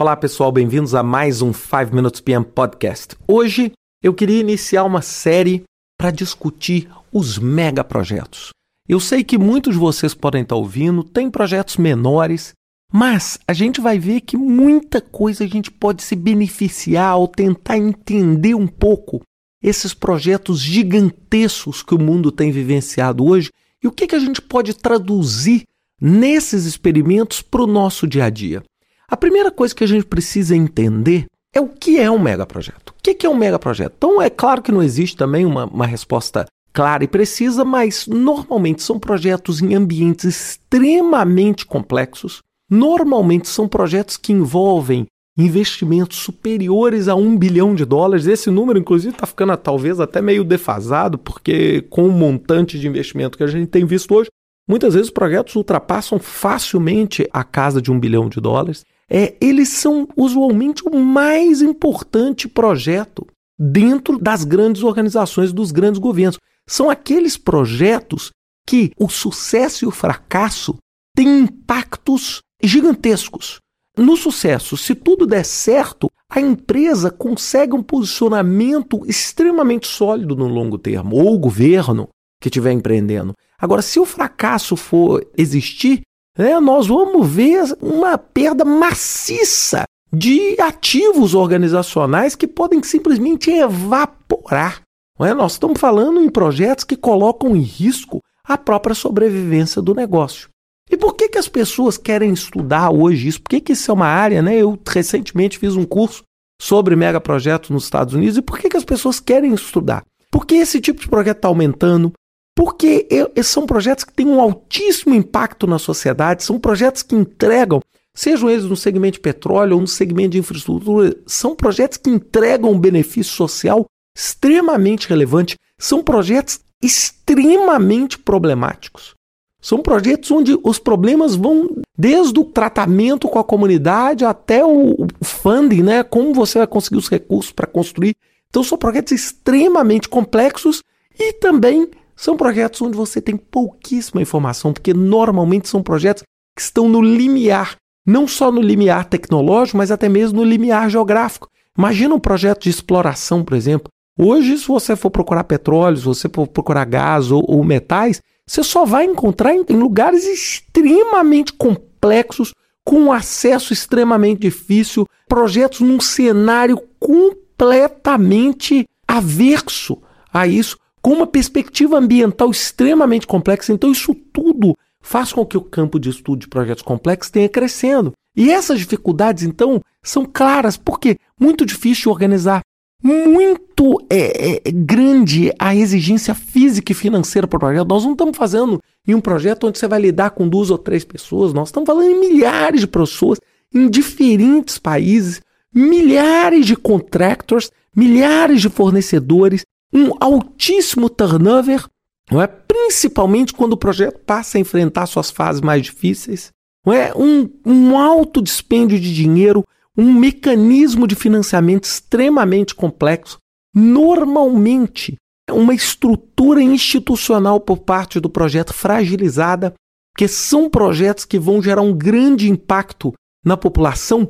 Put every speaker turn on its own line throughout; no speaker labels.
Olá pessoal, bem-vindos a mais um 5 Minutes PM Podcast. Hoje eu queria iniciar uma série para discutir os megaprojetos. Eu sei que muitos de vocês podem estar ouvindo, tem projetos menores, mas a gente vai ver que muita coisa a gente pode se beneficiar ou tentar entender um pouco esses projetos gigantescos que o mundo tem vivenciado hoje e o que, que a gente pode traduzir nesses experimentos para o nosso dia a dia. A primeira coisa que a gente precisa entender é o que é um megaprojeto. O que é um megaprojeto? Então, é claro que não existe também uma, uma resposta clara e precisa, mas normalmente são projetos em ambientes extremamente complexos. Normalmente são projetos que envolvem investimentos superiores a um bilhão de dólares. Esse número, inclusive, está ficando talvez até meio defasado, porque com o montante de investimento que a gente tem visto hoje, muitas vezes projetos ultrapassam facilmente a casa de um bilhão de dólares é, eles são usualmente o mais importante projeto dentro das grandes organizações, dos grandes governos. São aqueles projetos que o sucesso e o fracasso têm impactos gigantescos. No sucesso, se tudo der certo, a empresa consegue um posicionamento extremamente sólido no longo termo, ou o governo que estiver empreendendo. Agora, se o fracasso for existir, né, nós vamos ver uma perda maciça de ativos organizacionais que podem simplesmente evaporar. É? Nós estamos falando em projetos que colocam em risco a própria sobrevivência do negócio. E por que, que as pessoas querem estudar hoje isso? Por que, que isso é uma área? Né? Eu recentemente fiz um curso sobre megaprojetos nos Estados Unidos e por que, que as pessoas querem estudar? Porque esse tipo de projeto está aumentando, porque são projetos que têm um altíssimo impacto na sociedade, são projetos que entregam, sejam eles no segmento de petróleo ou no segmento de infraestrutura, são projetos que entregam um benefício social extremamente relevante, são projetos extremamente problemáticos. São projetos onde os problemas vão desde o tratamento com a comunidade até o funding, né? Como você vai conseguir os recursos para construir. Então são projetos extremamente complexos e também são projetos onde você tem pouquíssima informação, porque normalmente são projetos que estão no limiar, não só no limiar tecnológico, mas até mesmo no limiar geográfico. Imagina um projeto de exploração, por exemplo. Hoje, se você for procurar petróleo, se você for procurar gás ou, ou metais, você só vai encontrar em, em lugares extremamente complexos, com acesso extremamente difícil, projetos num cenário completamente averso a isso com uma perspectiva ambiental extremamente complexa. Então, isso tudo faz com que o campo de estudo de projetos complexos tenha crescendo. E essas dificuldades, então, são claras, porque muito difícil organizar, muito é, é, grande a exigência física e financeira para o projeto. Nós não estamos fazendo em um projeto onde você vai lidar com duas ou três pessoas, nós estamos falando em milhares de pessoas em diferentes países, milhares de contractors, milhares de fornecedores, um altíssimo turnover, não é? principalmente quando o projeto passa a enfrentar suas fases mais difíceis, não é? um, um alto dispêndio de dinheiro, um mecanismo de financiamento extremamente complexo, normalmente uma estrutura institucional por parte do projeto fragilizada, que são projetos que vão gerar um grande impacto na população,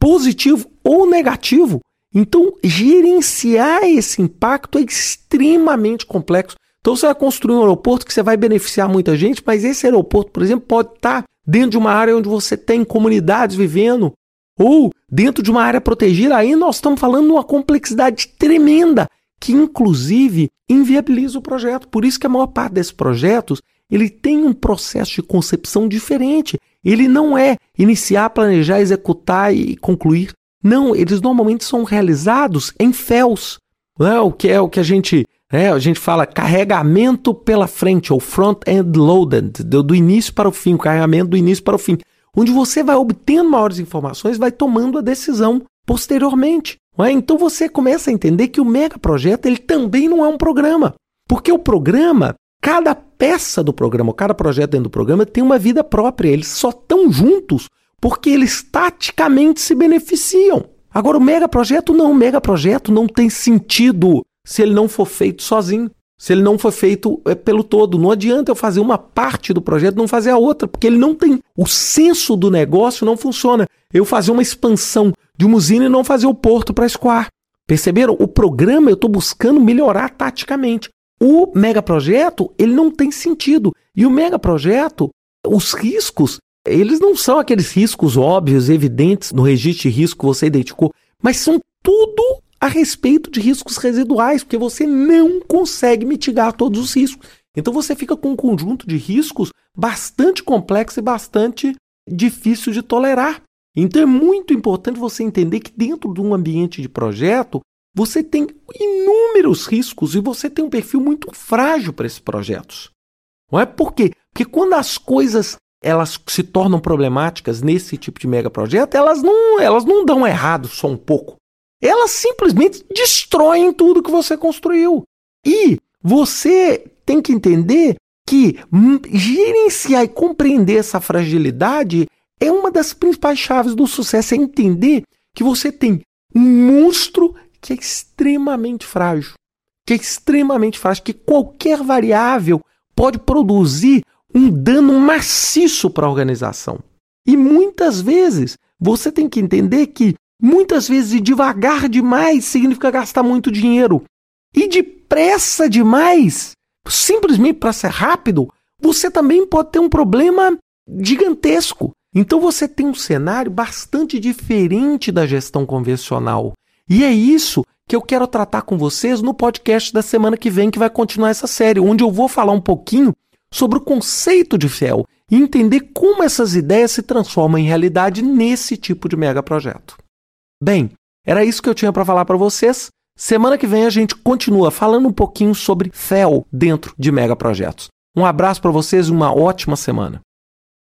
positivo ou negativo, então, gerenciar esse impacto é extremamente complexo. Então, você vai construir um aeroporto que você vai beneficiar muita gente, mas esse aeroporto, por exemplo, pode estar dentro de uma área onde você tem comunidades vivendo, ou dentro de uma área protegida. Aí nós estamos falando de uma complexidade tremenda, que inclusive inviabiliza o projeto. Por isso que a maior parte desses projetos ele tem um processo de concepção diferente. Ele não é iniciar, planejar, executar e concluir. Não, eles normalmente são realizados em FELs, né? o que é o que a gente, né, a gente fala carregamento pela frente, ou front-end loaded, do, do início para o fim, o carregamento do início para o fim, onde você vai obtendo maiores informações, vai tomando a decisão posteriormente. É? Então você começa a entender que o megaprojeto ele também não é um programa, porque o programa, cada peça do programa, cada projeto dentro do programa tem uma vida própria, eles só estão juntos porque eles taticamente se beneficiam. Agora, o megaprojeto não, o megaprojeto não tem sentido se ele não for feito sozinho. se ele não for feito é, pelo todo. Não adianta eu fazer uma parte do projeto não fazer a outra, porque ele não tem. O senso do negócio não funciona. Eu fazer uma expansão de uma usina e não fazer o porto para escoar. Perceberam? O programa eu estou buscando melhorar taticamente. O megaprojeto, ele não tem sentido. E o megaprojeto, os riscos, eles não são aqueles riscos óbvios, evidentes no registro de risco que você identificou, mas são tudo a respeito de riscos residuais, porque você não consegue mitigar todos os riscos. Então você fica com um conjunto de riscos bastante complexo e bastante difícil de tolerar. Então é muito importante você entender que dentro de um ambiente de projeto, você tem inúmeros riscos e você tem um perfil muito frágil para esses projetos. Não é por quê? Porque quando as coisas elas se tornam problemáticas nesse tipo de mega projeto, elas não, elas não dão errado só um pouco. Elas simplesmente destroem tudo que você construiu. E você tem que entender que gerenciar e compreender essa fragilidade é uma das principais chaves do sucesso. É entender que você tem um monstro que é extremamente frágil. Que é extremamente frágil, que qualquer variável pode produzir um dano maciço para a organização. E muitas vezes você tem que entender que muitas vezes devagar demais significa gastar muito dinheiro. E depressa demais, simplesmente para ser rápido, você também pode ter um problema gigantesco. Então você tem um cenário bastante diferente da gestão convencional. E é isso que eu quero tratar com vocês no podcast da semana que vem, que vai continuar essa série, onde eu vou falar um pouquinho sobre o conceito de FEL e entender como essas ideias se transformam em realidade nesse tipo de mega projeto. Bem, era isso que eu tinha para falar para vocês. Semana que vem a gente continua falando um pouquinho sobre FEL dentro de mega projetos. Um abraço para vocês e uma ótima semana.